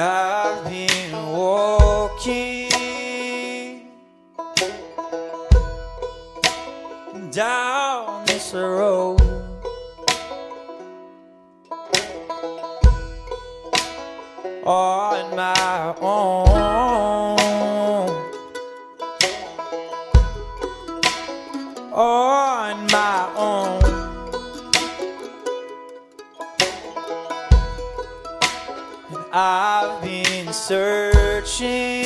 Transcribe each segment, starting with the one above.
I've been walking down this road. On my own, on my own. I've been searching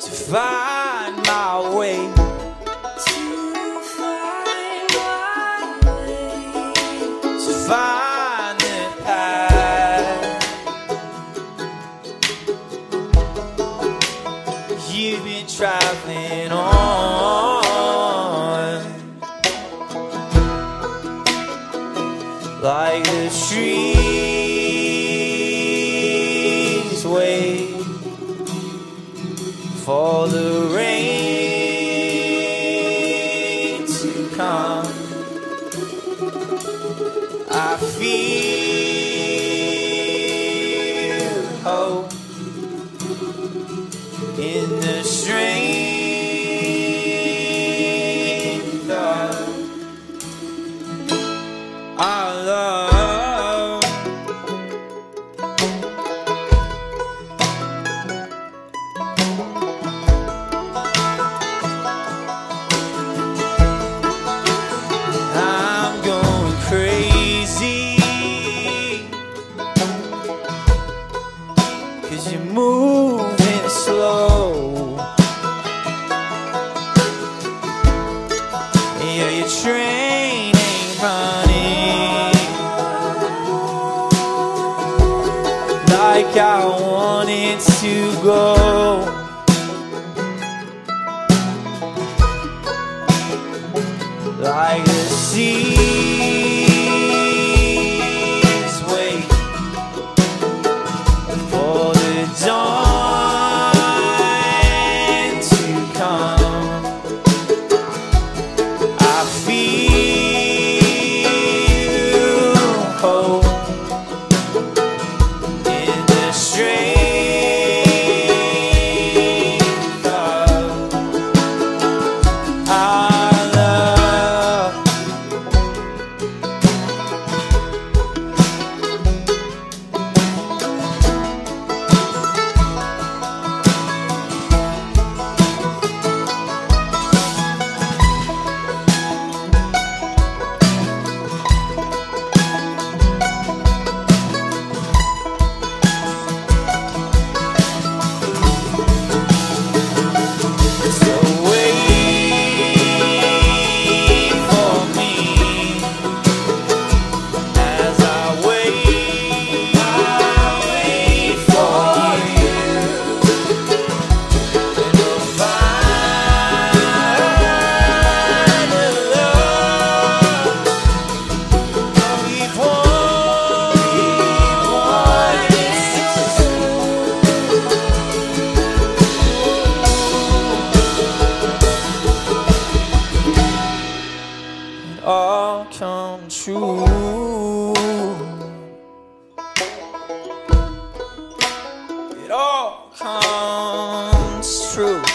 to find my way. To find the path you've been traveling on, like the trees wait for the rain like I wanted to go. like the seas come true. It all comes true.